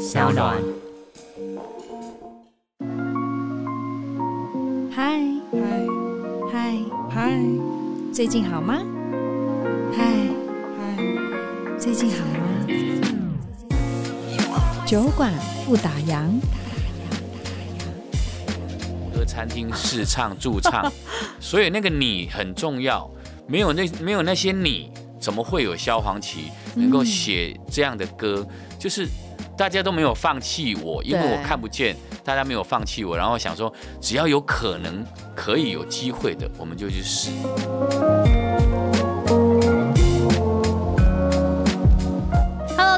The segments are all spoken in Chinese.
小暖。嗨嗨嗨嗨，最近好吗？嗨嗨，最近好吗？酒馆不打烊。歌餐厅试唱驻唱，所以那个你很重要。没有那没有那些你，怎么会有萧煌奇能够写这样的歌？嗯、就是大家都没有放弃我，因为我看不见，大家没有放弃我，然后想说只要有可能可以有机会的，我们就去试。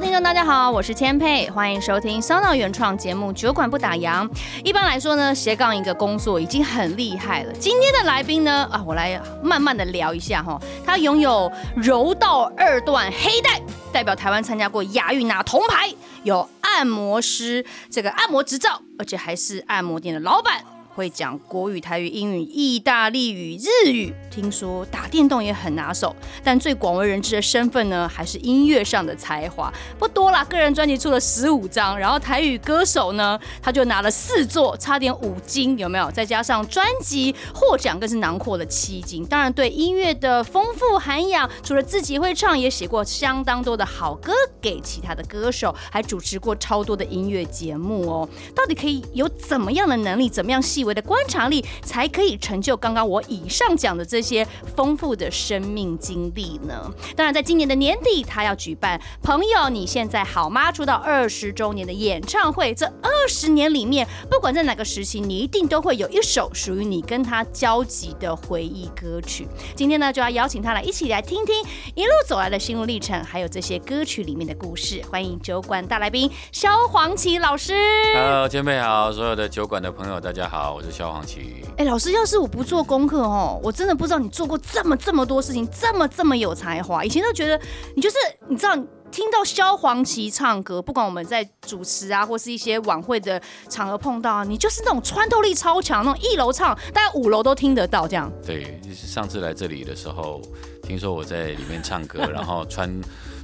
听众大家好，我是千佩，欢迎收听 Sona 原创节目《酒馆不打烊》。一般来说呢，斜杠一个工作已经很厉害了。今天的来宾呢，啊，我来慢慢的聊一下哈。他拥有柔道二段黑带，代表台湾参加过亚运拿铜牌，有按摩师这个按摩执照，而且还是按摩店的老板。会讲国语、台语、英语、意大利语、日语，听说打电动也很拿手。但最广为人知的身份呢，还是音乐上的才华不多啦。个人专辑出了十五张，然后台语歌手呢，他就拿了四座，差点五金，有没有？再加上专辑获奖更是囊括了七金。当然，对音乐的丰富涵养，除了自己会唱，也写过相当多的好歌给其他的歌手，还主持过超多的音乐节目哦。到底可以有怎么样的能力？怎么样？细微的观察力才可以成就刚刚我以上讲的这些丰富的生命经历呢。当然，在今年的年底，他要举办《朋友你现在好吗》出道二十周年的演唱会。这二十年里面，不管在哪个时期，你一定都会有一首属于你跟他交集的回忆歌曲。今天呢，就要邀请他来一起来听听一路走来的心路历程，还有这些歌曲里面的故事。欢迎酒馆大来宾萧煌奇老师。Hello，千佩好，所有的酒馆的朋友大家好。我是萧煌奇。哎，老师，要是我不做功课哦，我真的不你做过这么这么多事情，这么这么有才华。以前都觉得你就是，你知道，听到萧煌奇唱歌，不管我们在主持啊，或是一些晚会的场合碰到啊，你就是那种穿透力超强，那种一楼唱，大概五楼都听得到这样。对，就是上次来这里的时候，听说我在里面唱歌，然后穿。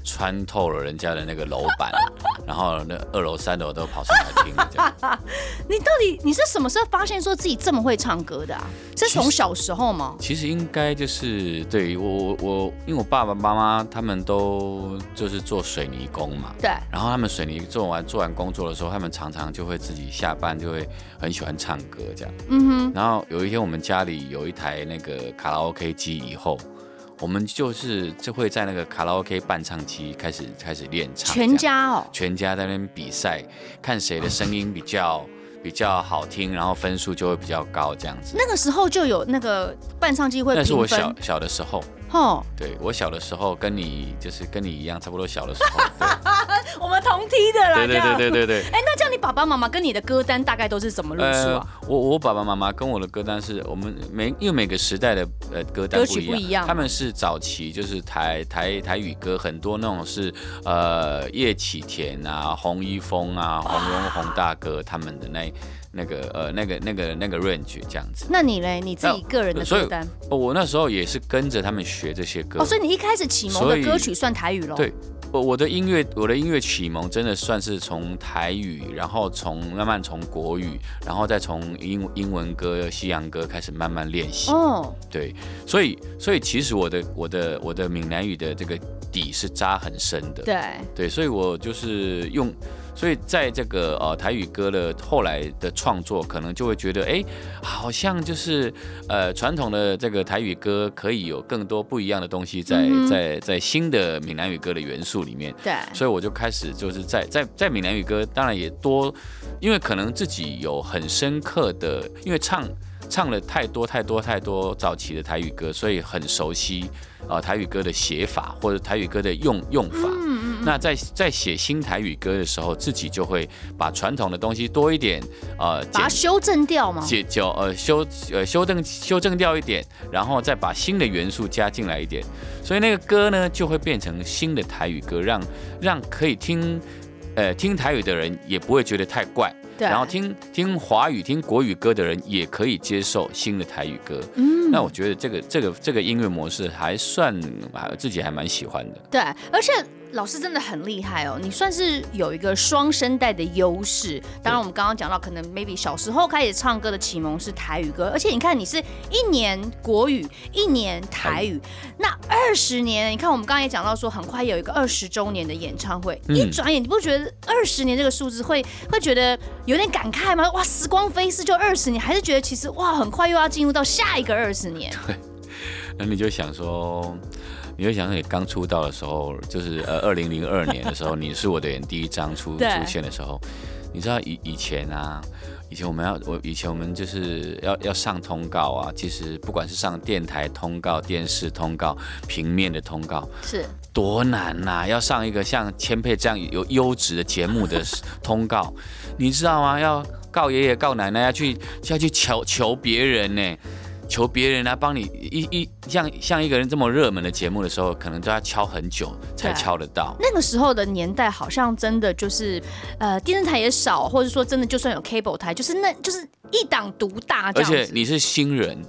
穿透了人家的那个楼板，然后那二楼三楼都跑上来听。你到底你是什么时候发现说自己这么会唱歌的啊？是从小时候吗？其实应该就是对我我我，因为我爸爸妈妈他们都就是做水泥工嘛。对。然后他们水泥做完做完工作的时候，他们常常就会自己下班就会很喜欢唱歌这样。嗯哼。然后有一天我们家里有一台那个卡拉 OK 机以后。我们就是就会在那个卡拉 OK 伴唱机开始开始练唱，全家哦，全家在那边比赛，看谁的声音比较比较好听，然后分数就会比较高，这样子。那个时候就有那个伴唱机会。那是我小小的时候。哦，对，我小的时候跟你就是跟你一样，差不多小的时候。我们同梯的啦。对对对对对对。哎，那这样你爸爸妈妈跟你的歌单大概都是怎么路数啊？呃、我我爸爸妈妈跟我的歌单是我们每因为每个时代的呃歌单不一样，歌曲不一样，他们是早期就是台台台语歌，很多那种是呃叶启田啊、洪一峰啊、洪荣宏大哥他们的那。那个呃，那个那个那个 range 这样子。那你嘞？你自己个人的歌单？我那时候也是跟着他们学这些歌。哦，所以你一开始启蒙的歌曲算台语喽？对，我我的音乐我的音乐启蒙真的算是从台语，然后从慢慢从国语，然后再从英英文歌、西洋歌开始慢慢练习。哦，对，所以所以其实我的我的我的闽南语的这个底是扎很深的。对对，所以我就是用。所以在这个呃台语歌的后来的创作，可能就会觉得，哎，好像就是呃传统的这个台语歌可以有更多不一样的东西在在在新的闽南语歌的元素里面。对。所以我就开始就是在在在闽南语歌，当然也多，因为可能自己有很深刻的，因为唱唱了太多太多太多早期的台语歌，所以很熟悉。呃，台语歌的写法或者台语歌的用用法，嗯嗯，那在在写新台语歌的时候，自己就会把传统的东西多一点，呃，把它修正掉嘛，解就呃修呃修正修正掉一点，然后再把新的元素加进来一点，所以那个歌呢就会变成新的台语歌，让让可以听呃听台语的人也不会觉得太怪。然后听听华语、听国语歌的人也可以接受新的台语歌。嗯，那我觉得这个这个这个音乐模式还算，自己还蛮喜欢的。对，而且老师真的很厉害哦，你算是有一个双声带的优势。当然，我们刚刚讲到，可能 maybe 小时候开始唱歌的启蒙是台语歌，而且你看，你是一年国语，一年台语，那二十年，你看我们刚刚也讲到说，很快有一个二十周年的演唱会，一转眼，你不觉得二十年这个数字会会觉得有点感慨吗？哇，时光飞逝就二十年，还是觉得其实哇，很快又要进入到下一个二十年？对，那你就想说。你会想，你刚出道的时候，就是呃，二零零二年的时候，你是我的人第一张出出现的时候，你知道以以前啊，以前我们要我以前我们就是要要上通告啊，其实不管是上电台通告、电视通告、平面的通告，是多难呐、啊！要上一个像千佩这样有优质的节目的通告，你知道吗？要告爷爷告奶奶，要去要去求求别人呢。求别人来帮你一一像像一个人这么热门的节目的时候，可能都要敲很久才敲得到。那个时候的年代，好像真的就是，呃，电视台也少，或者说真的就算有 cable 台，就是那就是一党独大。而且你是新人。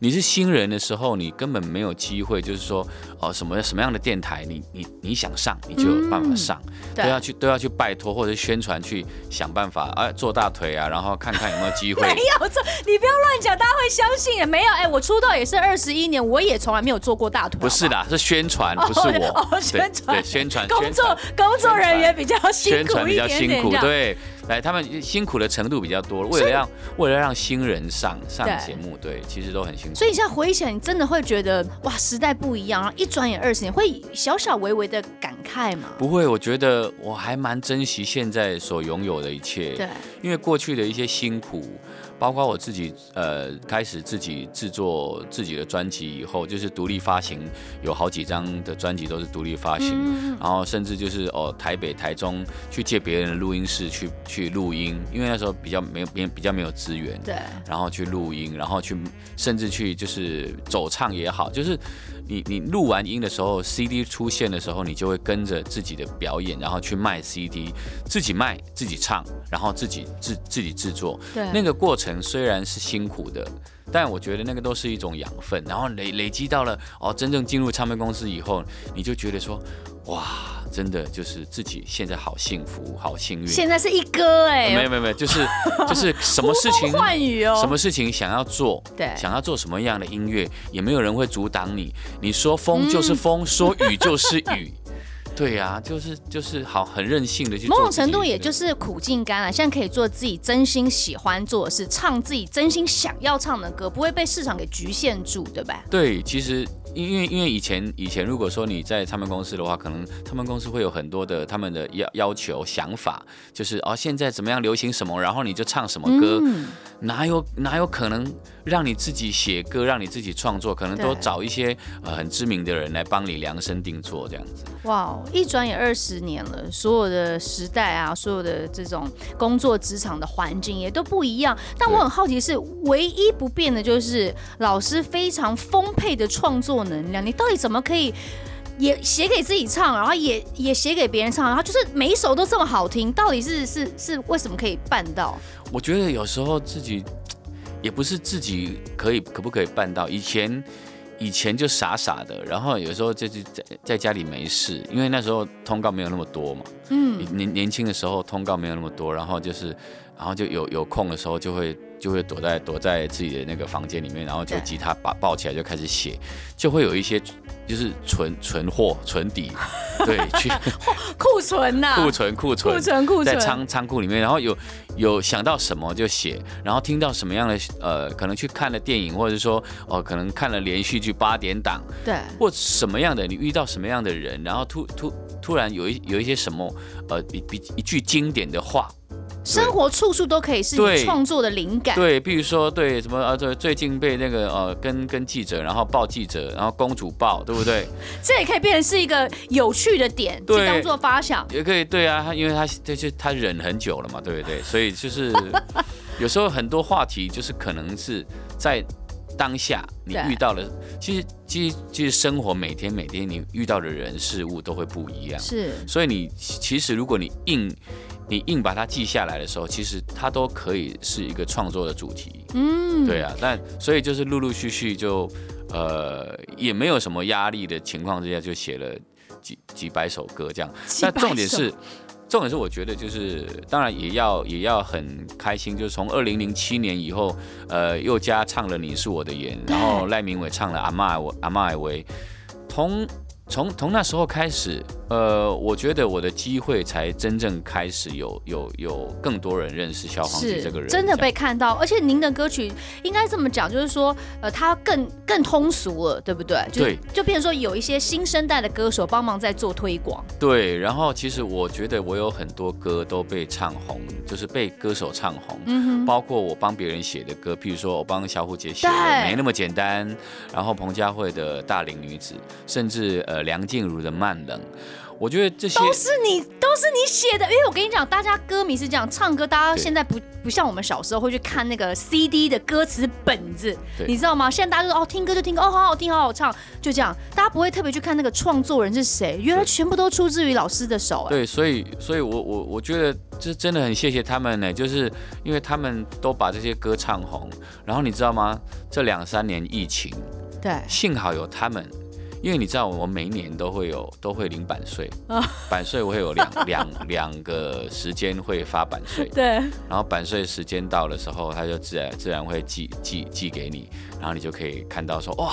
你是新人的时候，你根本没有机会，就是说，哦，什么什么样的电台，你你你想上，你就有办法上，嗯、都要去都要去拜托或者宣传去想办法，啊，做大腿啊，然后看看有没有机会。没有做，你不要乱讲，大家会相信。没有，哎，我出道也是二十一年，我也从来没有做过大腿。不是的，是宣传，不是我。哦，哦宣传，对，宣传。工作工作人员比较辛苦一点点，宣传比较辛苦，对。来，他们辛苦的程度比较多，为了让为了让新人上上节目，对，其实都很辛苦。所以现在回忆起来，你真的会觉得哇，时代不一样，然后一转眼二十年，会小小微微的感慨吗？不会，我觉得我还蛮珍惜现在所拥有的一切，对，因为过去的一些辛苦。包括我自己，呃，开始自己制作自己的专辑以后，就是独立发行，有好几张的专辑都是独立发行，嗯、然后甚至就是哦，台北、台中去借别人的录音室去去录音，因为那时候比较没有比比较没有资源，对，然后去录音，然后去甚至去就是走唱也好，就是。你你录完音的时候，CD 出现的时候，你就会跟着自己的表演，然后去卖 CD，自己卖自己唱，然后自己自自己制作。对，那个过程虽然是辛苦的，但我觉得那个都是一种养分。然后累累积到了哦，真正进入唱片公司以后，你就觉得说，哇。真的就是自己现在好幸福，好幸运。现在是一哥哎，没有没有没有，就是 就是什么事情，换语哦，什么事情想要做，对，想要做什么样的音乐，也没有人会阻挡你。你说风就是风，嗯、说雨就是雨，对呀、啊，就是就是好很任性的去做。某种程度也就是苦尽甘来，现在可以做自己真心喜欢做的事，唱自己真心想要唱的歌，不会被市场给局限住，对吧？对，其实。因为因为以前以前如果说你在唱片公司的话，可能唱片公司会有很多的他们的要要求想法，就是哦现在怎么样流行什么，然后你就唱什么歌，嗯、哪有哪有可能让你自己写歌，让你自己创作，可能都找一些呃很知名的人来帮你量身定做这样子。哇，一转眼二十年了，所有的时代啊，所有的这种工作职场的环境也都不一样。但我很好奇是，唯一不变的就是老师非常丰沛的创作能量，你到底怎么可以也写给自己唱，然后也也写给别人唱，然后就是每一首都这么好听，到底是是是为什么可以办到？我觉得有时候自己也不是自己可以可不可以办到，以前以前就傻傻的，然后有时候就是在在家里没事，因为那时候通告没有那么多嘛，嗯，年年轻的时候通告没有那么多，然后就是然后就有有空的时候就会。就会躲在躲在自己的那个房间里面，然后就吉他把抱起来就开始写，就会有一些就是存存货存底，对，去 库存呐，库存库存库存库存。在仓仓库里面，然后有有想到什么就写，然后听到什么样的呃，可能去看了电影，或者说哦、呃，可能看了连续剧八点档，对，或什么样的你遇到什么样的人，然后突突突然有一有一些什么呃比比一句经典的话。生活处处都可以是你创作的灵感。对，比如说对什么呃，对，最近被那个呃，跟跟记者，然后报记者，然后公主抱，对不对？这也可以变成是一个有趣的点，去当做发想。也可以，对啊，因为他这就他忍很久了嘛，对不对？所以就是 有时候很多话题就是可能是在当下你遇到了，其实其实其实生活每天每天你遇到的人事物都会不一样。是，所以你其实如果你硬。你硬把它记下来的时候，其实它都可以是一个创作的主题。嗯，对啊，但所以就是陆陆续续就，呃，也没有什么压力的情况之下，就写了几几百首歌这样。那重点是。重点是，我觉得就是，当然也要也要很开心，就是从二零零七年以后，呃，宥嘉唱了《你是我的眼》，然后赖明伟唱了《阿妈我阿妈为》，从从从那时候开始。呃，我觉得我的机会才真正开始有有有更多人认识萧煌奇这个人，真的被看到。而且您的歌曲应该这么讲，就是说，呃，他更更通俗了，对不对？就对，就变成说有一些新生代的歌手帮忙在做推广。对，然后其实我觉得我有很多歌都被唱红，就是被歌手唱红，嗯哼，包括我帮别人写的歌，譬如说我帮小虎姐写的《没那么简单》，然后彭佳慧的《大龄女子》，甚至呃梁静茹的《慢冷》。我觉得这些都是你，都是你写的。因为我跟你讲，大家歌迷是这样，唱歌大家现在不不像我们小时候会去看那个 CD 的歌词本子，你知道吗？现在大家就说哦，听歌就听歌，哦，好好听，好好唱，就这样，大家不会特别去看那个创作人是谁。原来全部都出自于老师的手。对，所以，所以我我我觉得这真的很谢谢他们呢，就是因为他们都把这些歌唱红。然后你知道吗？这两三年疫情，对，幸好有他们。因为你知道，我们每一年都会有都会领版税，版税我会有两 两两个时间会发版税，对，然后版税时间到的时候，他就自然自然会寄寄寄给你，然后你就可以看到说，哇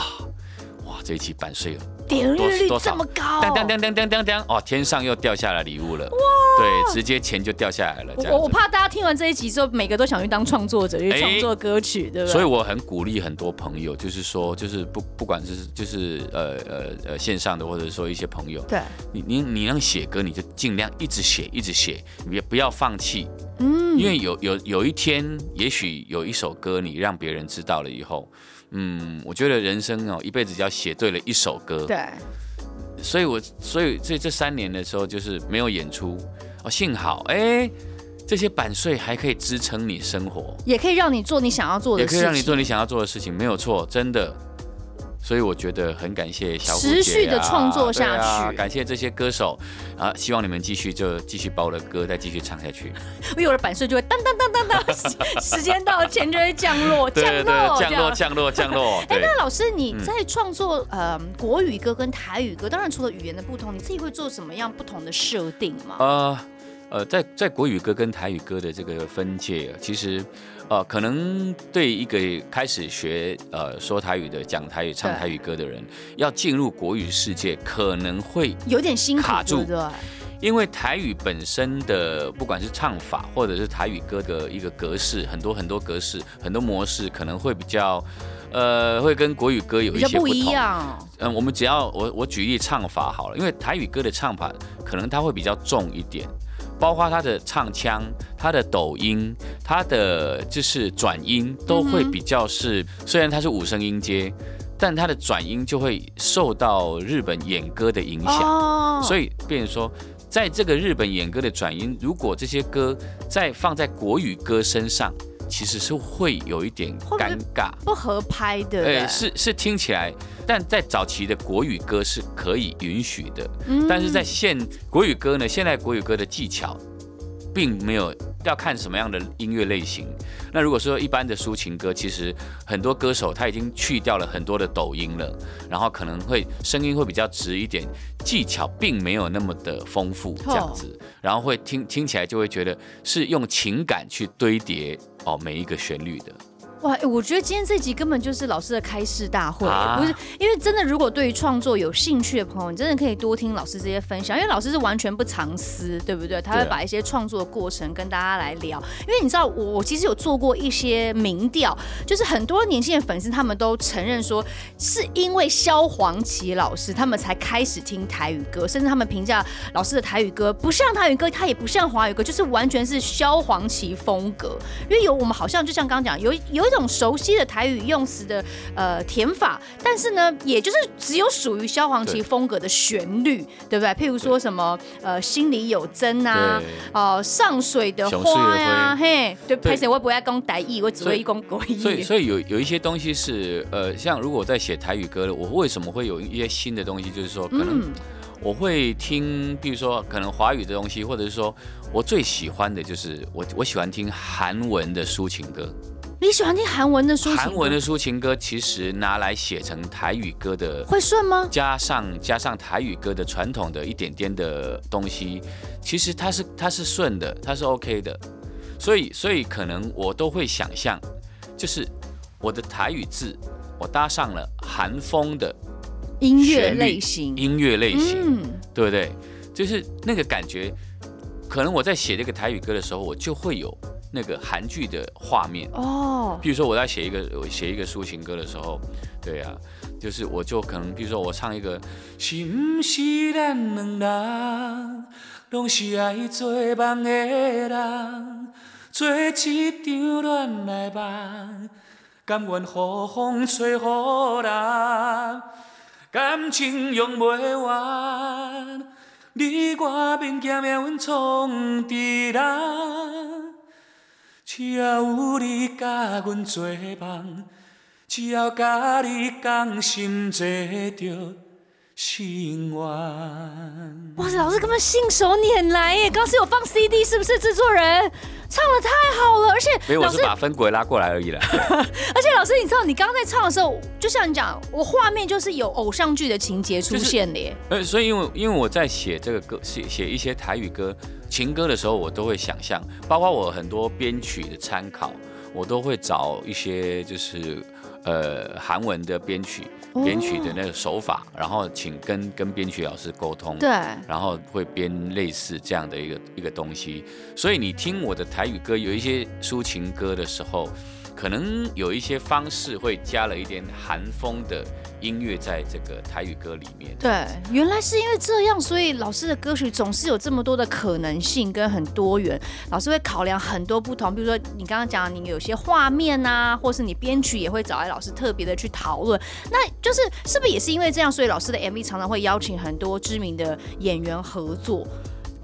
哇这一期版税了点阅率这么高，当当当当当当当，哦，天上又掉下来礼物了，哇，对，直接钱就掉下来了。我我怕大家听完这一集之后，每个都想去当创作者，去创作歌曲，对不对？所以我很鼓励很多朋友，就是说，就是不不管是就是呃呃呃线上的，或者说一些朋友，对，你你你能写歌，你就尽量一直写一直写，你也不要放弃，嗯，因为有有有一天，也许有一首歌你让别人知道了以后。嗯，我觉得人生哦，一辈子只要写对了一首歌，对，所以我所以这这三年的时候就是没有演出。哦，幸好哎，这些版税还可以支撑你生活，也可以让你做你想要做的事情，也可以让你做你想要做的事情，没有错，真的。所以我觉得很感谢小虎姐、啊、持续的创作下去、啊，感谢这些歌手啊！希望你们继续就继续把我的歌再继续唱下去。我的版税就会当当当当当，时间到了钱就会降落，降落，降落，降落，降落。哎，那老师你在创作呃国语歌跟台语歌，当然除了语言的不同，你自己会做什么样不同的设定吗？呃呃，在在国语歌跟台语歌的这个分界，其实。呃，可能对一个开始学呃说台语的、讲台语、唱台语歌的人，要进入国语世界，可能会有点辛苦，卡住。对，因为台语本身的不管是唱法，或者是台语歌的一个格式，很多很多格式、很多模式，可能会比较呃，会跟国语歌有一些不一样。嗯，我们只要我我举例唱法好了，因为台语歌的唱法可能它会比较重一点。包括他的唱腔、他的抖音、他的就是转音，都会比较是。嗯、虽然他是五声音阶，但他的转音就会受到日本演歌的影响。哦、所以，变成说，在这个日本演歌的转音，如果这些歌再放在国语歌身上。其实是会有一点尴尬，不合拍的。对，是是听起来，但在早期的国语歌是可以允许的，嗯、但是在现国语歌呢，现在国语歌的技巧，并没有要看什么样的音乐类型。那如果说一般的抒情歌，其实很多歌手他已经去掉了很多的抖音了，然后可能会声音会比较直一点，技巧并没有那么的丰富这样子，然后会听听起来就会觉得是用情感去堆叠。哦，每一个旋律的。哇，我觉得今天这集根本就是老师的开示大会，啊、不是？因为真的，如果对于创作有兴趣的朋友，你真的可以多听老师这些分享，因为老师是完全不藏私，对不对？他会把一些创作的过程跟大家来聊。因为你知道，我我其实有做过一些民调，就是很多年轻的粉丝他们都承认说，是因为萧煌奇老师，他们才开始听台语歌，甚至他们评价老师的台语歌不像台语歌，他也不像华语歌，就是完全是萧煌奇风格。因为有我们好像就像刚刚讲，有有一种。这种熟悉的台语用词的呃填法，但是呢，也就是只有属于萧煌奇风格的旋律，对，对不对？譬如说什么呃，心里有针啊，哦、呃，上水的花呀、啊，嘿，对，拍谢我不爱讲台语，我只会讲国语。所以，所以有有一些东西是呃，像如果我在写台语歌，我为什么会有一些新的东西？就是说，可能我会听，比如说可能华语的东西，或者是说我最喜欢的就是我我喜欢听韩文的抒情歌。你喜欢听韩文的抒情？韩文的抒情歌其实拿来写成台语歌的，会顺吗？加上加上台语歌的传统的一点点的东西，其实它是它是顺的，它是 OK 的。所以所以可能我都会想象，就是我的台语字，我搭上了韩风的音乐类型，音乐类型，嗯，对不对？就是那个感觉。可能我在写这个台语歌的时候，我就会有那个韩剧的画面哦。比如说我在写一个我写一个抒情歌的时候，对啊，就是我就可能比如说我唱一个，是不是咱两人，拢是爱做梦的人，做一场恋爱梦，甘愿予风吹予人，感情用不完。你我并肩命运创治人，只要有你甲阮做梦，只要甲你讲心坐着心愿。哇，老师根本信手拈来耶！刚是有放 CD，是不是制作人？唱的太好了，而且没有，我是把分轨拉过来而已了。而且老师，你知道，你刚刚在唱的时候，就像你讲，我画面就是有偶像剧的情节出现的耶。呃，所以因为因为我在写这个歌，写写一些台语歌、情歌的时候，我都会想象，包括我很多编曲的参考，我都会找一些就是。呃，韩文的编曲，编曲的那个手法，哦、然后请跟跟编曲老师沟通，对，然后会编类似这样的一个一个东西。所以你听我的台语歌，有一些抒情歌的时候，可能有一些方式会加了一点韩风的。音乐在这个台语歌里面，对，原来是因为这样，所以老师的歌曲总是有这么多的可能性跟很多元。老师会考量很多不同，比如说你刚刚讲，你有些画面啊，或是你编曲也会找来老师特别的去讨论。那就是是不是也是因为这样，所以老师的 MV 常常会邀请很多知名的演员合作？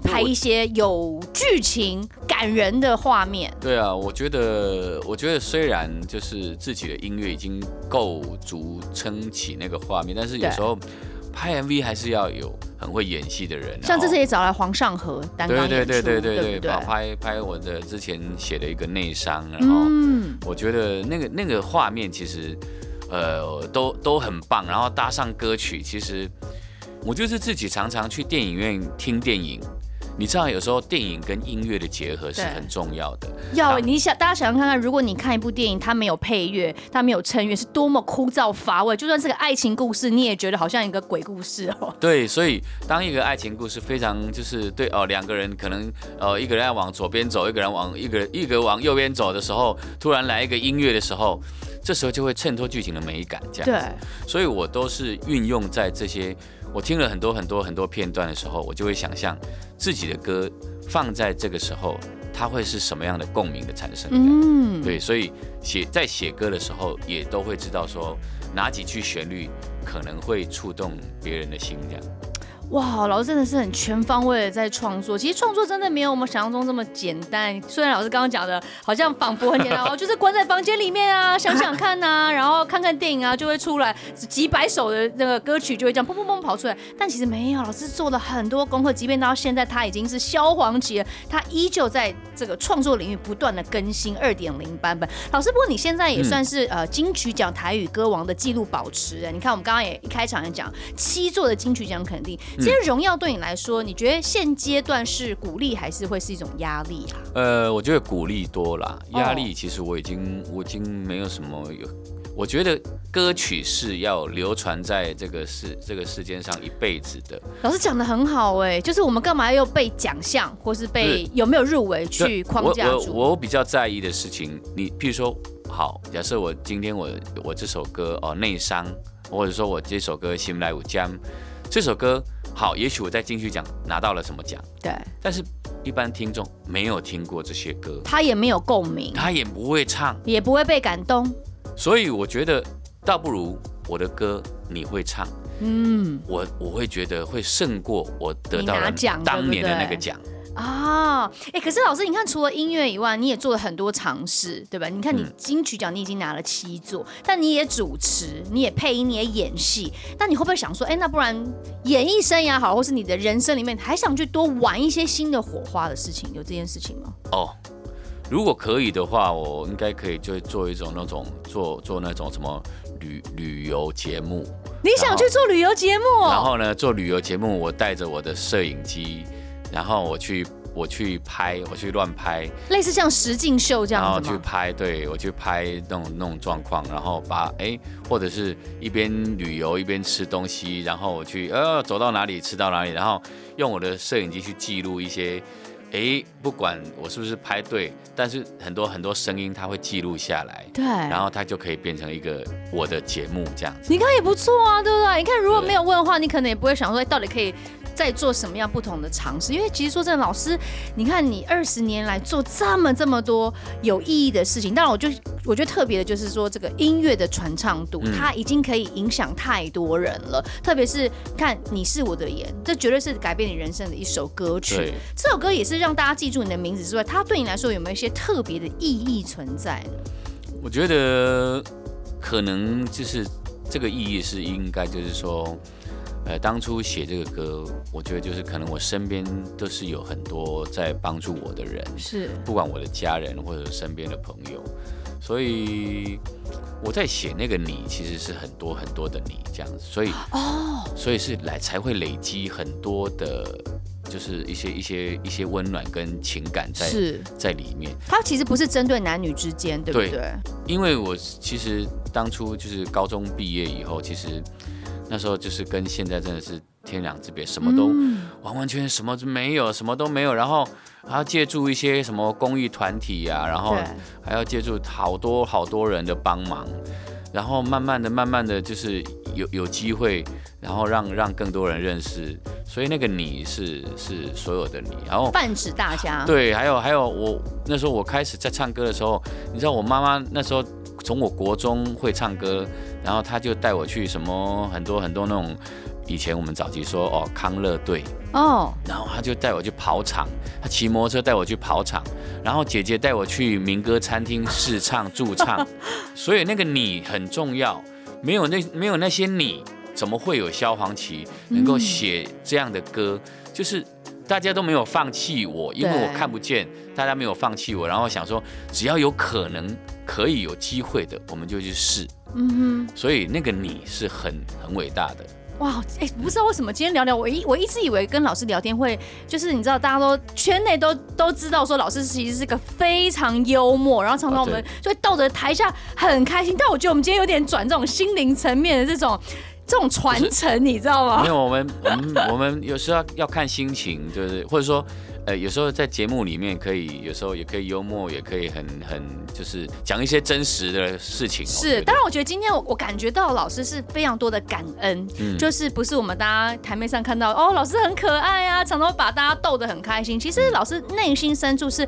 拍一些有剧情感人的画面。对啊，我觉得，我觉得虽然就是自己的音乐已经够足撑起那个画面，但是有时候拍 MV 还是要有很会演戏的人。像这次也找来黄尚和对对对对对对，拍拍我的之前写的一个内伤，然后我觉得那个那个画面其实呃都都很棒，然后搭上歌曲，其实我就是自己常常去电影院听电影。你知道，有时候电影跟音乐的结合是很重要的。要你想，大家想想看看，如果你看一部电影，它没有配乐，它没有衬乐，是多么枯燥乏味。就算是个爱情故事，你也觉得好像一个鬼故事哦。对，所以当一个爱情故事非常就是对哦，两个人可能呃一个人要往左边走，一个人往一个一个往右边走的时候，突然来一个音乐的时候，这时候就会衬托剧情的美感。这样子，对，所以我都是运用在这些。我听了很多很多很多片段的时候，我就会想象自己的歌放在这个时候，它会是什么样的共鸣的产生。嗯，对，所以写在写歌的时候，也都会知道说哪几句旋律可能会触动别人的心，这样。哇，老师真的是很全方位的在创作。其实创作真的没有我们想象中这么简单。虽然老师刚刚讲的，好像仿佛很简单哦，就是关在房间里面啊，想想看呐、啊，然后看看电影啊，就会出来几百首的那个歌曲就会这样砰砰砰跑出来。但其实没有，老师做了很多功课，即便到现在他已经是萧煌奇了，他依旧在这个创作领域不断的更新二点零版本。老师，不过你现在也算是、嗯、呃金曲奖台语歌王的记录保持人。你看我们刚刚也一开场也讲七座的金曲奖肯定。这些荣耀对你来说，你觉得现阶段是鼓励还是会是一种压力啊？呃，我觉得鼓励多啦，压力其实我已经、哦、我已经没有什么有。我觉得歌曲是要流传在这个世这个世间上一辈子的。老师讲的很好哎，就是我们干嘛要被奖项或是被有没有入围去框架住？我我比较在意的事情，你譬如说，好，假设我今天我我这首歌哦内伤，或者说我这首歌心来有将这首歌。好，也许我在金曲奖拿到了什么奖，对，但是一般听众没有听过这些歌，他也没有共鸣，他也不会唱，也不会被感动，所以我觉得倒不如我的歌你会唱，嗯，我我会觉得会胜过我得到了当年的那个奖。啊，哎、欸，可是老师，你看，除了音乐以外，你也做了很多尝试，对吧？你看，你金曲奖你已经拿了七座，嗯、但你也主持，你也配音，你也演戏，那你会不会想说，哎、欸，那不然演艺生涯好，或是你的人生里面还想去多玩一些新的火花的事情？有这件事情吗？哦，如果可以的话，我应该可以就做一种那种做做那种什么旅旅游节目。你想去做旅游节目？然后呢，做旅游节目，我带着我的摄影机，然后我去我去拍，我去乱拍，类似像实境秀这样子吗？然后去拍，对，我去拍那种那种状况，然后把哎，或者是一边旅游一边吃东西，然后我去呃走到哪里吃到哪里，然后用我的摄影机去记录一些。哎，不管我是不是拍对，但是很多很多声音它会记录下来，对，然后它就可以变成一个我的节目这样子。你看也不错啊，对不对？你看如果没有问的话，你可能也不会想说到底可以。在做什么样不同的尝试？因为其实说真的，老师，你看你二十年来做这么这么多有意义的事情，当然我就我觉得特别的就是说这个音乐的传唱度，嗯、它已经可以影响太多人了。特别是看你是我的眼，这绝对是改变你人生的一首歌曲。这首歌也是让大家记住你的名字之外，它对你来说有没有一些特别的意义存在呢？我觉得可能就是这个意义是应该就是说。呃，当初写这个歌，我觉得就是可能我身边都是有很多在帮助我的人，是不管我的家人或者身边的朋友，所以我在写那个你，其实是很多很多的你这样子，所以哦，所以是来才会累积很多的，就是一些一些一些温暖跟情感在是在里面。它其实不是针对男女之间，对不对？对，因为我其实当初就是高中毕业以后，其实。那时候就是跟现在真的是天壤之别，什么都完完全全什么都没有，什么都没有，然后还要借助一些什么公益团体啊，然后还要借助好多好多人的帮忙，然后慢慢的、慢慢的就是有有机会，然后让让更多人认识，所以那个你是是所有的你，然后泛指大家。对，还有还有我那时候我开始在唱歌的时候，你知道我妈妈那时候。从我国中会唱歌，然后他就带我去什么很多很多那种，以前我们早期说哦康乐队哦，然后他就带我去跑场，他骑摩托车带我去跑场，然后姐姐带我去民歌餐厅试唱驻唱，所以那个你很重要，没有那没有那些你，怎么会有萧煌奇能够写这样的歌？就是。大家都没有放弃我，因为我看不见，大家没有放弃我，然后想说，只要有可能可以有机会的，我们就去试。嗯哼，所以那个你是很很伟大的。哇，哎，不知道为什么今天聊聊，我一我一直以为跟老师聊天会，就是你知道，大家都圈内都都知道说老师其实是个非常幽默，然后常常我们就会逗得台下很开心。但我觉得我们今天有点转这种心灵层面的这种。这种传承你知道吗？没有，我们我们我们有时候要要看心情，就是或者说，呃，有时候在节目里面可以，有时候也可以幽默，也可以很很就是讲一些真实的事情。是，当然，我觉得今天我我感觉到老师是非常多的感恩，嗯，就是不是我们大家台面上看到哦，老师很可爱啊，常常把大家逗得很开心。其实老师内心深处是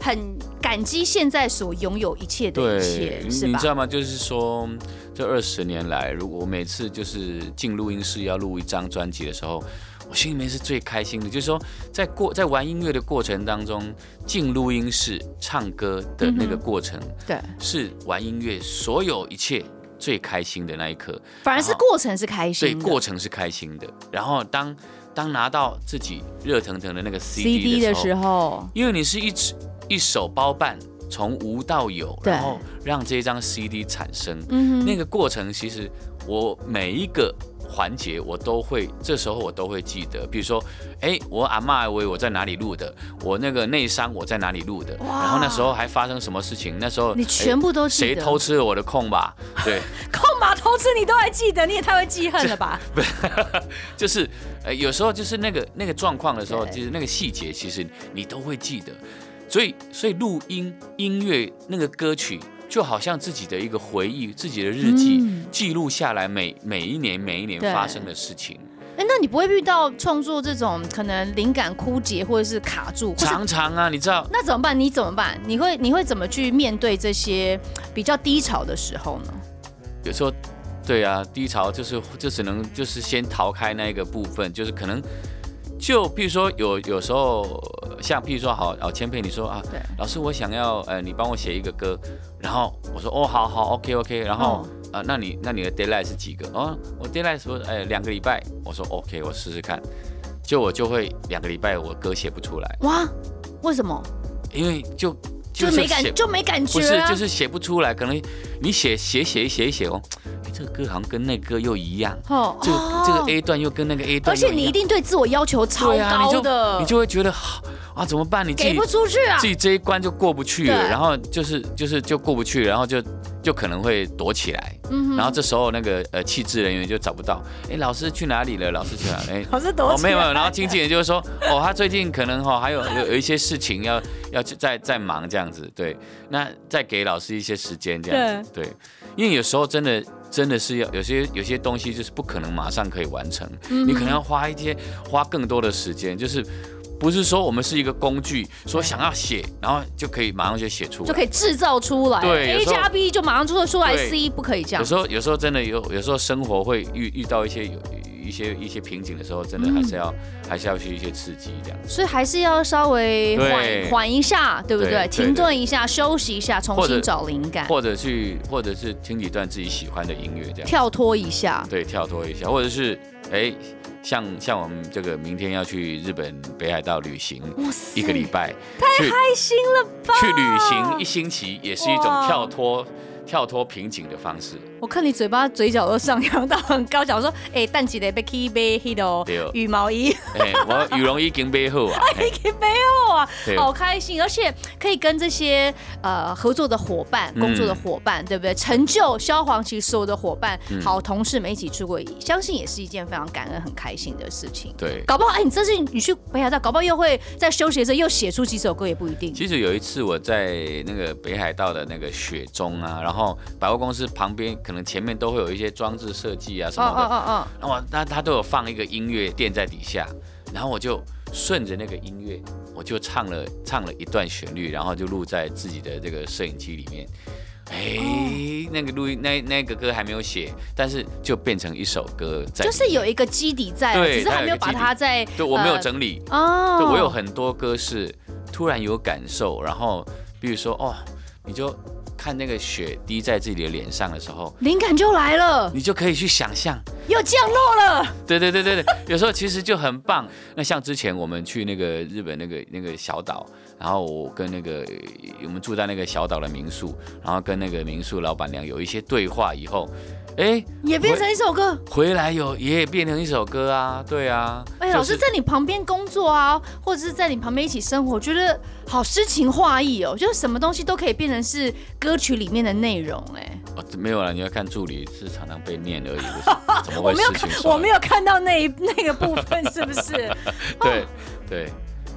很感激现在所拥有一切的一切，是吧？你知道吗？就是说。这二十年来，如果我每次就是进录音室要录一张专辑的时候，我心里面是最开心的。就是说，在过在玩音乐的过程当中，进录音室唱歌的那个过程，嗯、对，是玩音乐所有一切最开心的那一刻。反而是过程是开心的，对，过程是开心的。然后当当拿到自己热腾腾的那个 CD 的时候，因为你是一一手包办。从无到有，然后让这张 CD 产生，那个过程其实我每一个环节我都会，这时候我都会记得。比如说，哎，我阿嬷为我在哪里录的，我那个内伤我在哪里录的，然后那时候还发生什么事情，那时候你全部都记得。谁偷吃了我的空吧？对，空吧偷吃你都还记得，你也太会记恨了吧？不 是，就是呃，有时候就是那个那个状况的时候，就是那个细节，其实你都会记得。所以，所以录音音乐那个歌曲，就好像自己的一个回忆，自己的日记，嗯、记录下来每每一年每一年发生的事情。哎，那你不会遇到创作这种可能灵感枯竭或者是卡住？常常啊，你知道？那怎么办？你怎么办？你会你会怎么去面对这些比较低潮的时候呢？有时候，对啊，低潮就是就只能就是先逃开那个部分，就是可能。就譬如说有有时候像譬如说好哦，千佩你说啊，对老师我想要呃你帮我写一个歌，然后我说哦好好 OK OK，然后呃、那你那你的 deadline 是几个？哦我 deadline 说哎两个礼拜，我说 OK 我试试看，就我就会两个礼拜我歌写不出来。哇，为什么？因为就就没感就没感觉，不是就是写不出来，可能你写写写写一写哦，哎，这个歌好像跟那歌又一样，哦，这这个 A 段又跟那个 A 段，而且你一定对自我要求超高的，你就会觉得好 啊，怎么办？你给不出去啊，自己这一关就过不去了，然后就是就是就过不去，然后就就可能会躲起来，嗯，然后这时候那个呃气质人员就找不到，哎，老师去哪里了？老师去哪？哎，老师躲起来，没有没有，然后经纪人就会说，哦，他最近可能哈还有有有一些事情要要在在忙这样子，对，那再给老师一些时间这样子，对，因为有时候真的真的是要有些有些东西就是不可能马上可以完成，你可能要花一些花更多的时间，就是。不是说我们是一个工具，说想要写，然后就可以马上就写出来，就可以制造出来。对，A 加 B 就马上做出来，C 不可以这样。有时候，有时候真的有，有时候生活会遇遇到一些有一些一些瓶颈的时候，真的还是要、嗯、还是要去一些刺激这样。所以还是要稍微缓缓一下，对不对？停顿一下，休息一下，重新找灵感，或者去，或者是听几段自己喜欢的音乐这样。跳脱一下，对，跳脱一下，或者是哎。像像我们这个明天要去日本北海道旅行一个礼拜，太开心了吧？去旅行一星期也是一种跳脱跳脱瓶颈的方式。我看你嘴巴嘴角都上扬到很高，讲说，哎、欸，淡起的被 K 背黑的哦，羽毛衣，哎、欸，我羽绒衣已经背好啊，已经背好啊，好开心，而且可以跟这些呃合作的伙伴、工作的伙伴，嗯、对不对？成就萧煌奇所有的伙伴、嗯、好同事们一起出国，相信也是一件非常感恩、很开心的事情。对，搞不好哎，你这次你去北海道，搞不好又会在休息的时候又写出几首歌，也不一定。其实有一次我在那个北海道的那个雪中啊，然后百货公司旁边可能前面都会有。一些装置设计啊什么的，哦哦哦，那我那他都有放一个音乐垫在底下，然后我就顺着那个音乐，我就唱了唱了一段旋律，然后就录在自己的这个摄影机里面。哎，哦、那个录音那那个歌还没有写，但是就变成一首歌在，就是有一个基底在，对，只是还没有把它在，对，我没有整理哦，对，我有很多歌是突然有感受，然后比如说哦，你就。看那个雪滴在自己的脸上的时候，灵感就来了，你就可以去想象，又降落了。对对对对对，有时候其实就很棒。那像之前我们去那个日本那个那个小岛，然后我跟那个我们住在那个小岛的民宿，然后跟那个民宿老板娘有一些对话以后。哎，也变成一首歌，回来有也变成一首歌啊，对啊。哎，老师在你旁边工作啊，或者是在你旁边一起生活，我觉得好诗情画意哦，就是什么东西都可以变成是歌曲里面的内容，哎。哦，没有了，你要看助理是常常被念而已？我没有看，我没有看到那那个部分，是不是？对 对。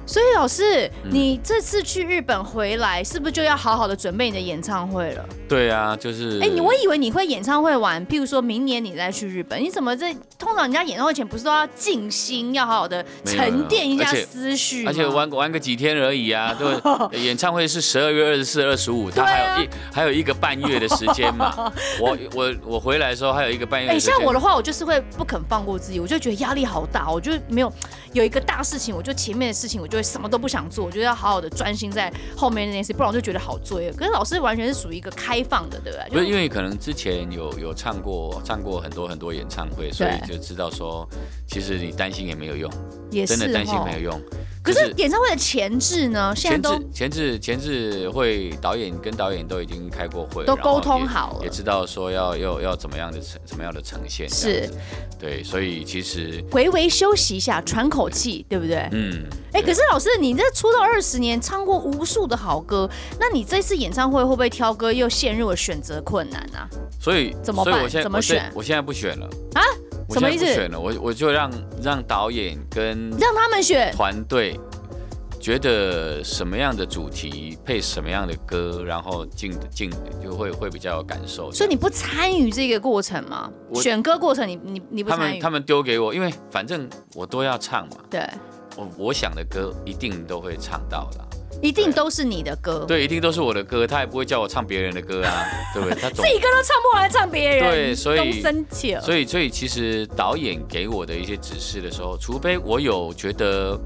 所以老师，你这次去日本回来，是不是就要好好的准备你的演唱会了？对啊，就是。哎，你我以为你会演唱会完，譬如说明年你再去日本，你怎么这？通常人家演唱会前不是都要静心，要好好的沉淀一下思绪，而且玩玩个几天而已啊。对，演唱会是十二月二十四、二十五，他还有一还有一个半月的时间嘛。我我我回来的时候还有一个半月。哎，像我的话，我就是会不肯放过自己，我就觉得压力好大，我就没有。有一个大事情，我就前面的事情，我就会什么都不想做，我觉得要好好的专心在后面那件事，不然我就觉得好罪恶。可是老师完全是属于一个开放的，对不对？不是因为可能之前有有唱过唱过很多很多演唱会，所以就知道说，其实你担心也没有用，也是真的担心没有用。可是演唱会的前置呢？现在都前置前置会导演跟导演都已经开过会，都沟通好了，也知道说要要要怎么样的呈怎么样的呈现。是，对，所以其实微微休息一下，喘口气，对不对？嗯。哎，可是老师，你这出道二十年，唱过无数的好歌，那你这次演唱会会不会挑歌又陷入了选择困难啊？所以怎么办？怎么选？我现在不选了啊？什么意思？选了，我我就让让导演跟让他们选团队，觉得什么样的主题配什么样的歌，然后进进就会会比较有感受。所以你不参与这个过程吗？我选歌过程你你你不参与？他们他们丢给我，因为反正我都要唱嘛。对，我我想的歌一定都会唱到的。一定都是你的歌，对，一定都是我的歌，他也不会叫我唱别人的歌啊，对不对？他自己歌都唱不完，唱别人，对，所以生气了。所以，所以其实导演给我的一些指示的时候，除非我有觉得，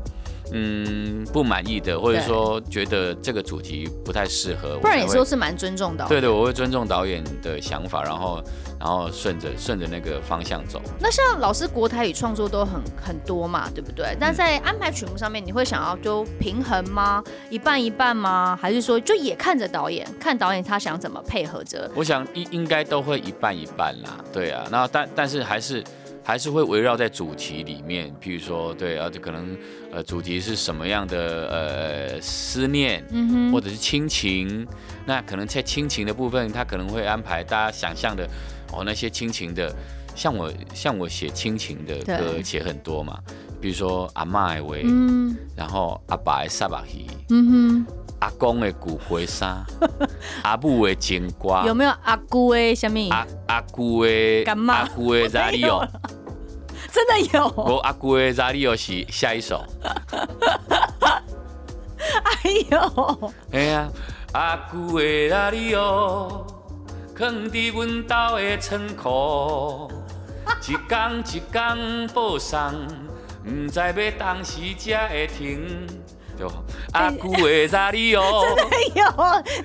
嗯不满意的，或者说觉得这个主题不太适合，不然也说是蛮尊重导演。对对，我会尊重导演的想法，然后然后顺着顺着那个方向走。那像老师国台语创作都很很多嘛，对不对？但在安排曲目上面，你会想要就平衡吗？一半一半吗？还是说就也看着导演，看导演他想怎么配合着？我想应应该都会一半一半啦，对啊。那但但是还是。还是会围绕在主题里面，譬如说，对啊，就可能，呃，主题是什么样的，呃，思念，嗯哼，或者是亲情，那可能在亲情的部分，他可能会安排大家想象的，哦，那些亲情的，像我像我写亲情的歌写很多嘛，比如说阿妈的话，嗯，然后阿爸的萨巴希，嗯哼。阿公的骨灰衫，阿母的金瓜，有没有阿姑的什么？阿阿姑的？阿姑的哪里哦，真的有。我阿姑的哪里奥是下一首。哎呦！哎呀，阿姑的哪里奥，藏伫阮兜的仓库，一天一天播送，不知要当时才会停。阿姑的扎里奥，真的有，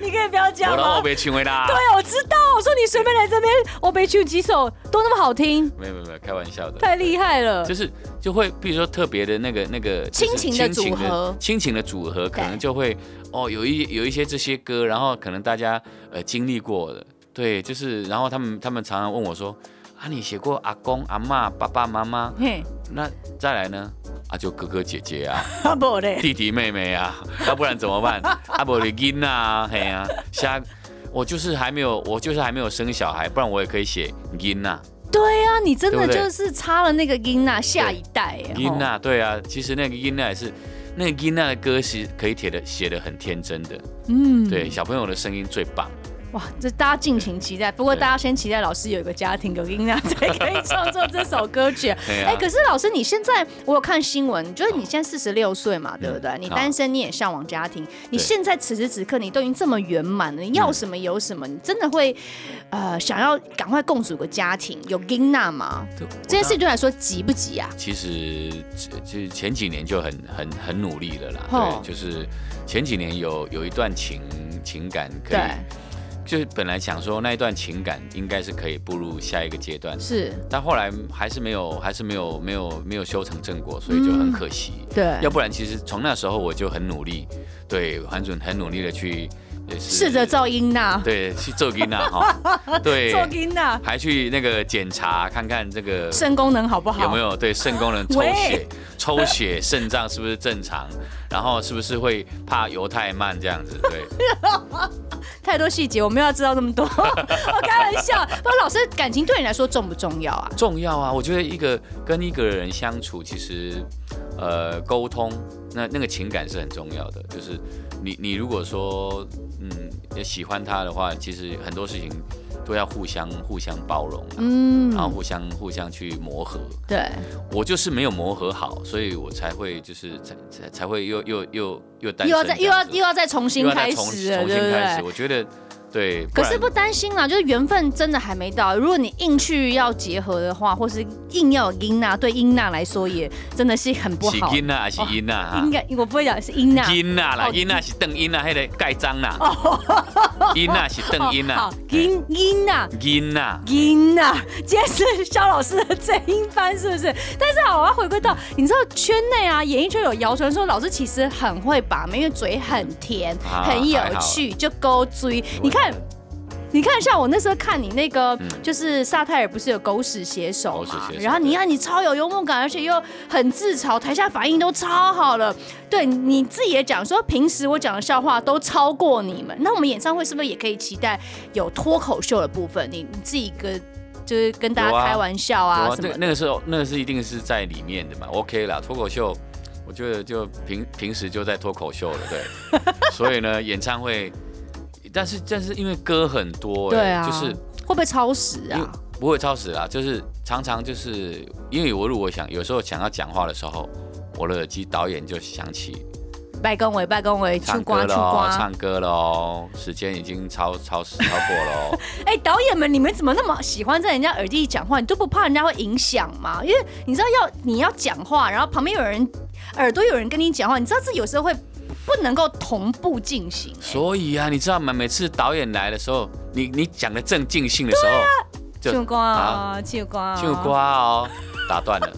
你可以不要讲吗？我被请回答。对，我知道。我说你随便来这边，我被请几首都那么好听。没有没有没有，开玩笑的。太厉害了。就是就会，比如说特别的那个那个亲情的组合，亲情的组合可能就会哦，有一有一些这些歌，然后可能大家呃经历过的，对，就是然后他们他们常常问我说啊，你写过阿公阿妈爸爸妈妈，嘿，那再来呢？啊，就哥哥姐姐啊，弟弟妹妹啊，要不然怎么办？啊，不的囡啊，嘿啊，下我就是还没有，我就是还没有生小孩，不然我也可以写囡啊。对啊，你真的就是差了那个囡啊，下一代。囡啊，对啊，其实那个囡啊也是，那个囡啊的歌是可以写的，写的很天真的。嗯，对，小朋友的声音最棒。哇，这大家敬情期待。不过大家先期待老师有一个家庭，有音量才可以创作这首歌曲。哎、啊欸，可是老师，你现在我有看新闻，就是你现在四十六岁嘛，对不对？你单身，你也向往家庭。你现在此时此刻，你都已经这么圆满了，你要什么有什么，你真的会呃想要赶快共组个家庭，有音娜吗？这件事对你来说急不急啊？其实就前几年就很很很努力了啦。对，就是前几年有有一段情情感可以。就是本来想说那一段情感应该是可以步入下一个阶段，是，但后来还是没有，还是没有，没有，没有修成正果，所以就很可惜。嗯、对，要不然其实从那时候我就很努力，对，很准，很努力的去，试着造音呐，对，去做音呐哈，对，做音呐，还去那个检查看看这个肾功能好不好，有没有对肾功能 抽血，抽血肾脏是不是正常，然后是不是会怕油太慢这样子，对。太多细节，我没有要知道那么多。我开玩笑，不过老师感情对你来说重不重要啊？重要啊！我觉得一个跟一个人相处，其实呃沟通，那那个情感是很重要的。就是你你如果说嗯也喜欢他的话，其实很多事情。都要互相互相包容，嗯，然后互相互相去磨合。对，我就是没有磨合好，所以我才会就是才才才会又又又又又要再又要又要再重新开始，重新开始。我觉得。对，可是不担心啦，就是缘分真的还没到。如果你硬去要结合的话，或是硬要有音娜，对音娜来说也真的是很不好。是音娜还是音娜？应该我不会讲是音娜。音娜啦，音娜是邓音娜，还得盖章啦。音娜是邓音娜。音音娜。音娜。音娜。今天是肖老师的正音班，是不是？但是好，我要回归到，你知道圈内啊，演艺圈有谣传说老师其实很会把妹，因为嘴很甜，很有趣，就勾追。你看。看，你看，像我那时候看你那个，嗯、就是萨泰尔不是有狗屎写手嘛？然后你看你超有幽默感，而且又很自嘲，台下反应都超好了。对，你自己也讲说，平时我讲的笑话都超过你们。那我们演唱会是不是也可以期待有脱口秀的部分？你你自己跟就是跟大家开玩笑啊，啊什么？那个时候那个是一定是在里面的嘛？OK 啦，脱口秀，我觉得就平平时就在脱口秀了，对。所以呢，演唱会。但是，但是因为歌很多，对啊，就是会不会超时啊？不会超时啊，就是常常就是因为我如果想有时候想要讲话的时候，我的耳机导演就响起，拜公维拜公维，唱歌喽，唱歌喽，时间已经超超时超过喽。哎，导演们，你们怎么那么喜欢在人家耳机里讲话？你都不怕人家会影响吗？因为你知道要你要讲话，然后旁边有人。耳朵有人跟你讲话，你知道这有时候会不能够同步进行。所以啊，你知道吗？每次导演来的时候，你你讲的正尽兴的时候，啊、就秋瓜啊，就瓜，秋瓜哦，打断了，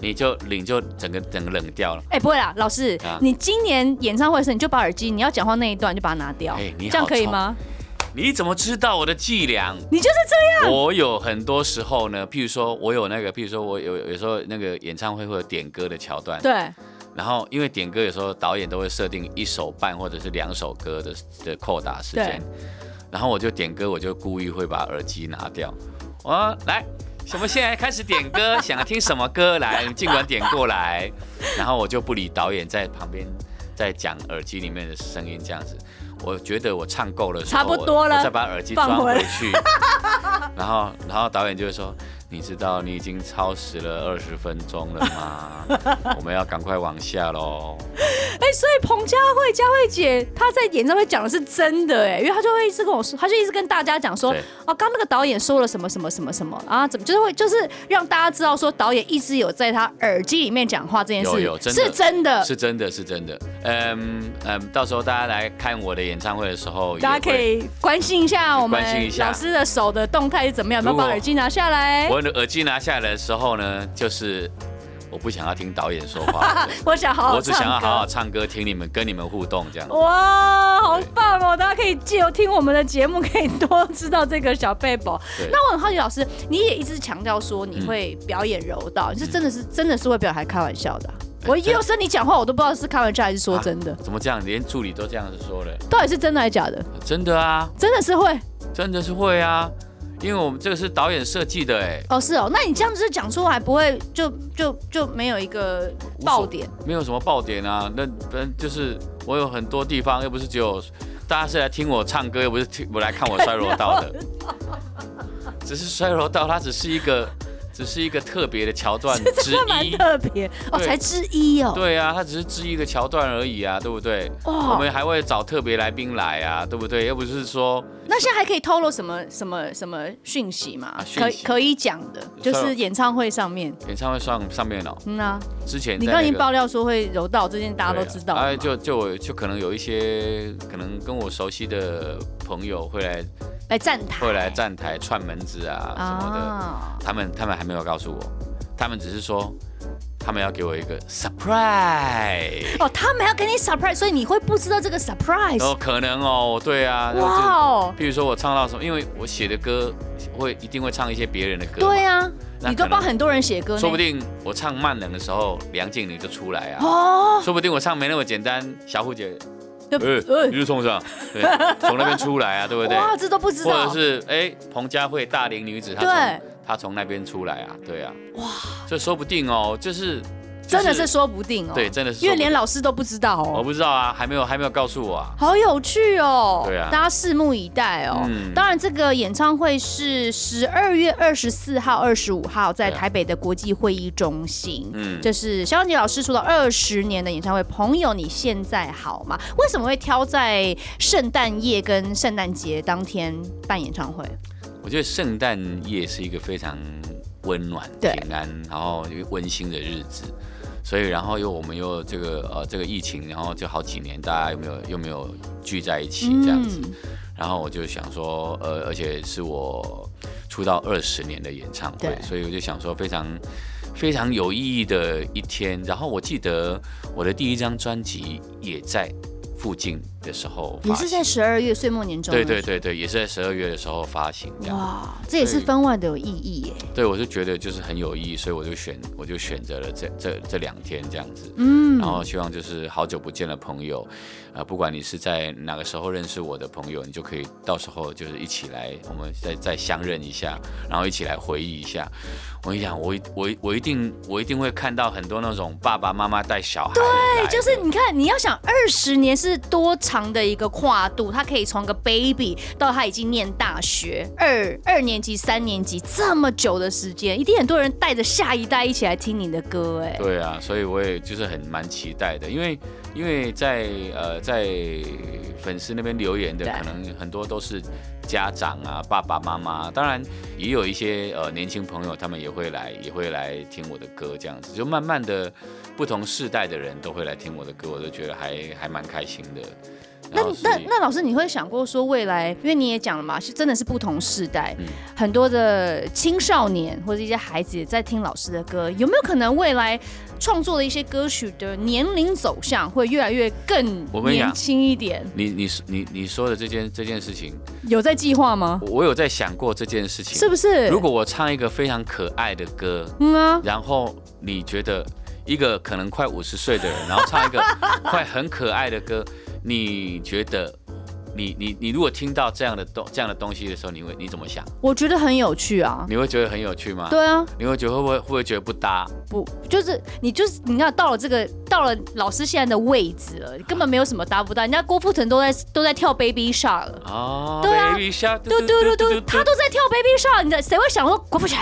你就领就整个整个冷掉了。哎、欸，不会啦，老师，啊、你今年演唱会的时候，你就把耳机，你要讲话那一段就把它拿掉，哎、你这样可以吗？你怎么知道我的伎俩？你就是这样。我有很多时候呢，譬如说我有那个，譬如说我有有时候那个演唱会会有点歌的桥段。对。然后因为点歌有时候导演都会设定一首半或者是两首歌的的扣打时间。然后我就点歌，我就故意会把耳机拿掉。我来，我们现在开始点歌，想要听什么歌来，你尽管点过来。然后我就不理导演在旁边在讲耳机里面的声音，这样子。我觉得我唱够了，差不多了，我再把耳机装回去，然后，然后导演就会说。你知道你已经超时了二十分钟了吗？我们要赶快往下喽。哎，所以彭佳慧、佳慧姐她在演唱会讲的是真的哎，因为她就会一直跟我说，她就一直跟大家讲说，对哦，刚那个导演说了什么什么什么什么啊？怎么就是会就是让大家知道说导演一直有在他耳机里面讲话这件事，有有真的是真的，是真的是真的。嗯嗯，到时候大家来看我的演唱会的时候，大家可以关心一下我们老师的手的动态是怎么样，有没有把耳机拿下来？耳机拿下来的时候呢，就是我不想要听导演说话，我想好好，我只想要好好唱歌，听你们跟你们互动这样。哇，好棒哦！大家可以借由听我们的节目，可以多知道这个小贝宝。那我很好奇，老师，你也一直强调说你会表演柔道，你是真的是真的是会表演，还开玩笑的？我有时候你讲话，我都不知道是开玩笑还是说真的。怎么这样？连助理都这样子说了？到底是真的还是假的？真的啊，真的是会，真的是会啊。因为我们这个是导演设计的哎，哦是哦，那你这样子讲出来不会就就就没有一个爆点？没有什么爆点啊，那那就是我有很多地方，又不是只有大家是来听我唱歌，又不是听我来看我摔柔道的，只是摔柔道它只是一个。只是一个特别的桥段之一，蛮特别哦，才之一哦。对啊，它只是之一的桥段而已啊，对不对？我们还会找特别来宾来啊，对不对？又不是说。那现在还可以透露什么什么什么讯息吗？可可以讲的，就是演唱会上面。演唱会上上面哦。嗯啊。之前你刚已经爆料说会柔道这件，大家都知道。哎，就就就可能有一些可能跟我熟悉的朋友会来。来站台，会来站台串门子啊什么的，哦、他们他们还没有告诉我，他们只是说他们要给我一个 surprise。哦，他们要给你 surprise，所以你会不知道这个 surprise？哦，可能哦，对啊。哇哦！比如说我唱到什么，因为我写的歌会一定会唱一些别人的歌。对啊，你都帮很多人写歌。说不定我唱慢冷的时候，梁静茹就出来啊。哦。说不定我唱没那么简单，小虎姐。呃，你就冲上，对，从那边出来啊，对不对？哇，这都不知道。或者是哎，彭佳慧大龄女子，她从她从那边出来啊，对啊。哇，这说不定哦，就是。真的是说不定哦，对，真的是，因为连老师都不知道哦。我不知道啊，还没有还没有告诉我啊。好有趣哦，对啊，大家拭目以待哦。嗯当然，这个演唱会是十二月二十四号、二十五号在台北的国际会议中心。嗯，就是萧煌奇老师出了二十年的演唱会。朋友，你现在好吗？为什么会挑在圣诞夜跟圣诞节当天办演唱会？我觉得圣诞夜是一个非常温暖、平安，然后温馨的日子。所以，然后又我们又这个呃这个疫情，然后就好几年，大家又没有又没有聚在一起这样子？嗯、然后我就想说，呃，而且是我出道二十年的演唱会，所以我就想说非常非常有意义的一天。然后我记得我的第一张专辑也在。附近的时候，也是在十二月岁末年终。对对对对，也是在十二月的时候发行。哇，这也是分外的有意义耶。对，我就觉得就是很有意义，所以我就选我就选择了这这这两天这样子。嗯，然后希望就是好久不见的朋友，啊，不管你是在哪个时候认识我的朋友，你就可以到时候就是一起来，我们再再相认一下，然后一起来回忆一下。我跟你讲，我我我一定我一定会看到很多那种爸爸妈妈带小孩。对，就是你看，你要想二十年是多长的一个跨度，他可以从个 baby 到他已经念大学二二年级、三年级这么久的时间，一定很多人带着下一代一起来听你的歌，哎。对啊，所以我也就是很蛮期待的，因为因为在呃在粉丝那边留言的，可能很多都是。家长啊，爸爸妈妈，当然也有一些呃年轻朋友，他们也会来，也会来听我的歌，这样子，就慢慢的不同世代的人都会来听我的歌，我都觉得还还蛮开心的。那那那老师，你会想过说未来，因为你也讲了嘛，是真的是不同世代，嗯、很多的青少年或者一些孩子也在听老师的歌，有没有可能未来创作的一些歌曲的年龄走向会越来越更年轻一点？你你你你说的这件这件事情有在计划吗？我有在想过这件事情，是不是？如果我唱一个非常可爱的歌，嗯啊，然后你觉得一个可能快五十岁的人，然后唱一个快很可爱的歌。你觉得？你你你如果听到这样的东这样的东西的时候，你会你怎么想？我觉得很有趣啊。你会觉得很有趣吗？对啊。你会觉得会不会会不会觉得不搭？不，就是你就是你看到了这个到了老师现在的位置了，根本没有什么搭不搭。人家郭富城都在都在跳 Baby Shark 了。哦。对啊。Baby Shark。嘟嘟嘟嘟，他都在跳 Baby Shark，你的谁会想说郭富城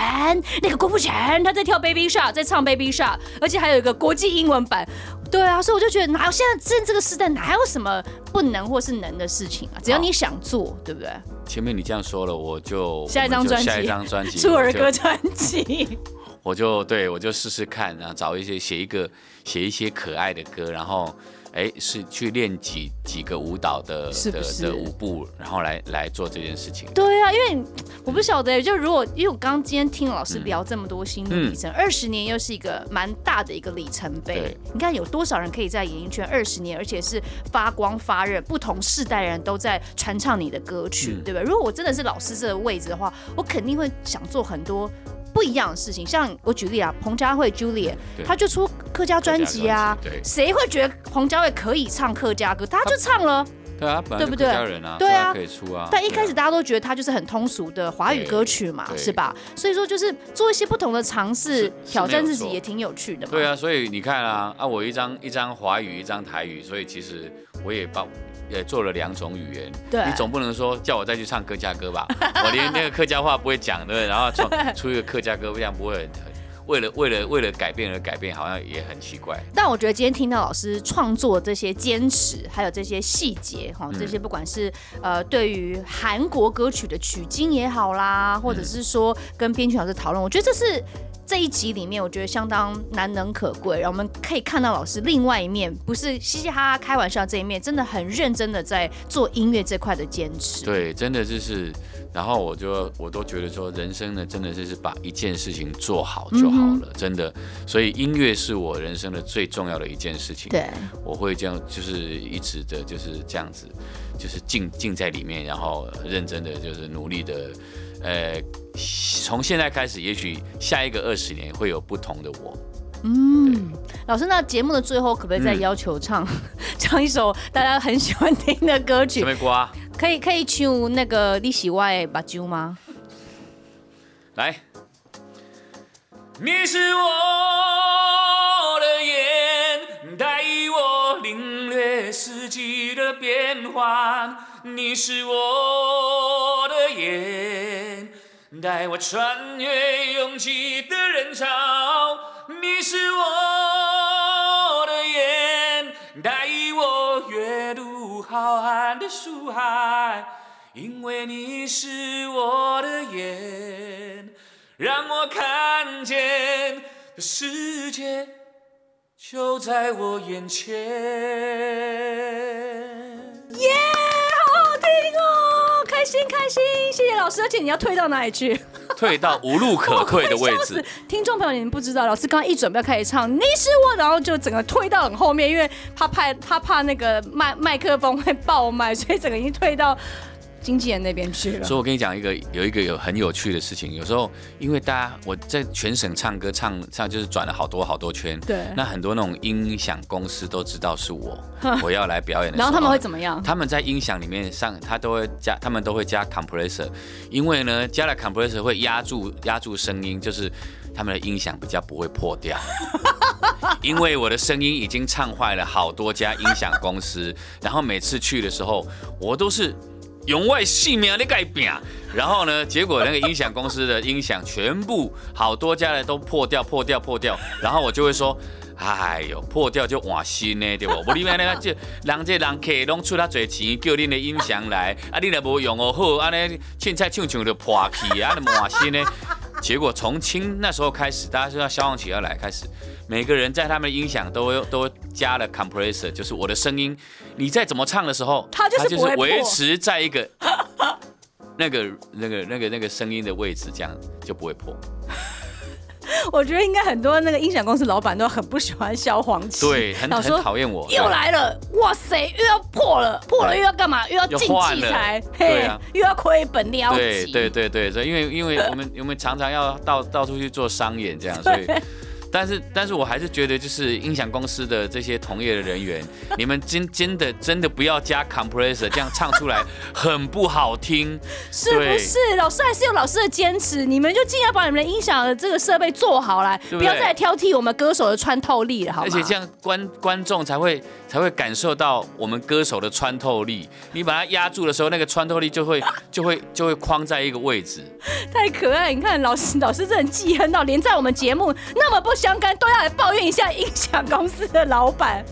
那个郭富城他在跳 Baby Shark，在唱 Baby Shark，而且还有一个国际英文版。对啊，所以我就觉得哪有现在这这个时代哪有什么不能或是能的事情啊？只要你想。做对不对？前面你这样说了，我就下一张专辑，下一张专辑 出儿歌专辑，我就对我就试试看，然后找一些写一个写一些可爱的歌，然后。哎，是去练几几个舞蹈的是不是的的舞步，然后来来做这件事情。对啊，因为我不晓得，就如果因为我刚刚今天听老师聊这么多心路历程，二十、嗯、年又是一个蛮大的一个里程碑。你看有多少人可以在演艺圈二十年，而且是发光发热，不同世代人都在传唱你的歌曲，嗯、对吧？如果我真的是老师这个位置的话，我肯定会想做很多。不一样的事情，像我举例啊，彭佳慧 Juliet，他就出客家专辑啊，谁会觉得彭佳慧可以唱客家歌？他就唱了，对啊，对不对？客家人啊，对啊，可以出啊。但一开始大家都觉得他就是很通俗的华语歌曲嘛，是吧？所以说就是做一些不同的尝试，挑战自己也挺有趣的嘛。对啊，所以你看啊，啊，我一张一张华语，一张台语，所以其实我也帮。也做了两种语言，对，你总不能说叫我再去唱客家歌吧？我连那个客家话不会讲，对不对？然后出 出一个客家歌，这样不会很为了为了为了改变而改变，好像也很奇怪。但我觉得今天听到老师创作这些坚持，还有这些细节哈，这些不管是呃对于韩国歌曲的取经也好啦，或者是说跟编曲老师讨论，我觉得这是。这一集里面，我觉得相当难能可贵，然后我们可以看到老师另外一面，不是嘻嘻哈哈开玩笑这一面，真的很认真的在做音乐这块的坚持。对，真的就是，然后我就我都觉得说，人生呢，真的就是把一件事情做好就好了，嗯、真的。所以音乐是我人生的最重要的一件事情。对，我会这样，就是一直的就是这样子，就是浸浸在里面，然后认真的就是努力的。呃，从现在开始，也许下一个二十年会有不同的我。嗯，老师，那节目的最后可不可以再要求唱、嗯、唱一首大家很喜欢听的歌曲？什么歌？可以可以唱那个你是我的目睭吗？来，你是我的眼，带我领略四季的变换。你是我的眼。带我穿越拥挤的人潮，你是我的眼，带我阅读浩瀚的书海，因为你是我的眼，让我看见的世界就在我眼前。耶，yeah, 好好听哦！开心开心，谢谢老师。而且你要退到哪里去？退到无路可退的位置。听众朋友，你们不知道，老师刚刚一准备要开始唱，你是我，然后就整个退到很后面，因为他怕他怕那个麦麦克风会爆麦，所以整个已经退到。经纪人那边去了，所以我跟你讲一个有一个有很有趣的事情。有时候因为大家我在全省唱歌唱唱就是转了好多好多圈，对，那很多那种音响公司都知道是我，我要来表演的时候，然后他们会怎么样？他们在音响里面上，他都会加，他们都会加 compressor，因为呢加了 compressor 会压住压住声音，就是他们的音响比较不会破掉。因为我的声音已经唱坏了好多家音响公司，然后每次去的时候，我都是。用我性命在改变，然后呢，结果那个音响公司的音响全部好多家的都破掉、破掉、破掉，然后我就会说，哎呦，破掉就换新的，对不？不你们那个就人这人客拢出他侪钱，叫恁的音响来，啊，你若无用哦好，安尼凊彩唱唱就破去啊，你换新的。结果从清那时候开始，大家知道消防局要来开始，每个人在他们的音响都都加了 compressor，就是我的声音，你再怎么唱的时候，它就是维持在一个 那个那个那个那个声音的位置，这样就不会破。我觉得应该很多那个音响公司老板都很不喜欢消黄旗，对，很很讨厌我。又来了，哇塞，又要破了，破了又要干嘛？又要进器材，对啊，又要亏本撩。对对对对，所以因为因为我们我们常常要到到处去做商演这样，所以。但是，但是我还是觉得，就是音响公司的这些同业的人员，你们真真的真的不要加 compressor，这样唱出来很不好听，是不是？老师还是有老师的坚持，你们就尽量把你们的音响的这个设备做好来，不要再挑剔我们歌手的穿透力了，好吗？而且这样观观众才会才会感受到我们歌手的穿透力。你把它压住的时候，那个穿透力就会 就会就会框在一个位置。太可爱！你看老师，老师这很记恨到连在我们节目那么不。相干都要来抱怨一下音响公司的老板，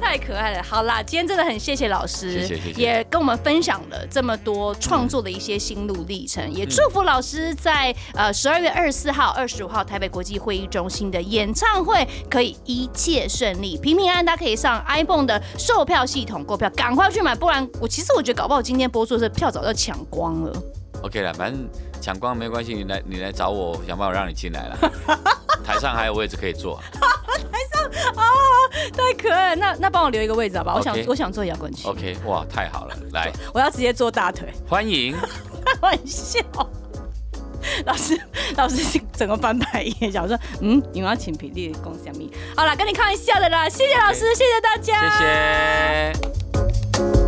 太可爱了。好啦，今天真的很谢谢老师，谢谢谢谢，也跟我们分享了这么多创作的一些心路历程，嗯、也祝福老师在呃十二月二十四号、二十五号台北国际会议中心的演唱会可以一切顺利、平平安安。大家可以上 iPhone 的售票系统购票，赶快去买，不然我其实我觉得搞不好今天播出的票早就抢光了。OK 了，反正抢光没关系，你来你来找我，想办法让你进来了。台上还有位置可以坐。台上啊，太可爱了。那那帮我留一个位置好吧.我想我想坐摇滚区。OK，哇，太好了，来，我要直接坐大腿。欢迎。开 玩笑。老师，老师整个翻白眼，想说，嗯，你们要请平地共享米。好了，跟你开玩笑的啦，谢谢老师.谢谢大家，谢谢。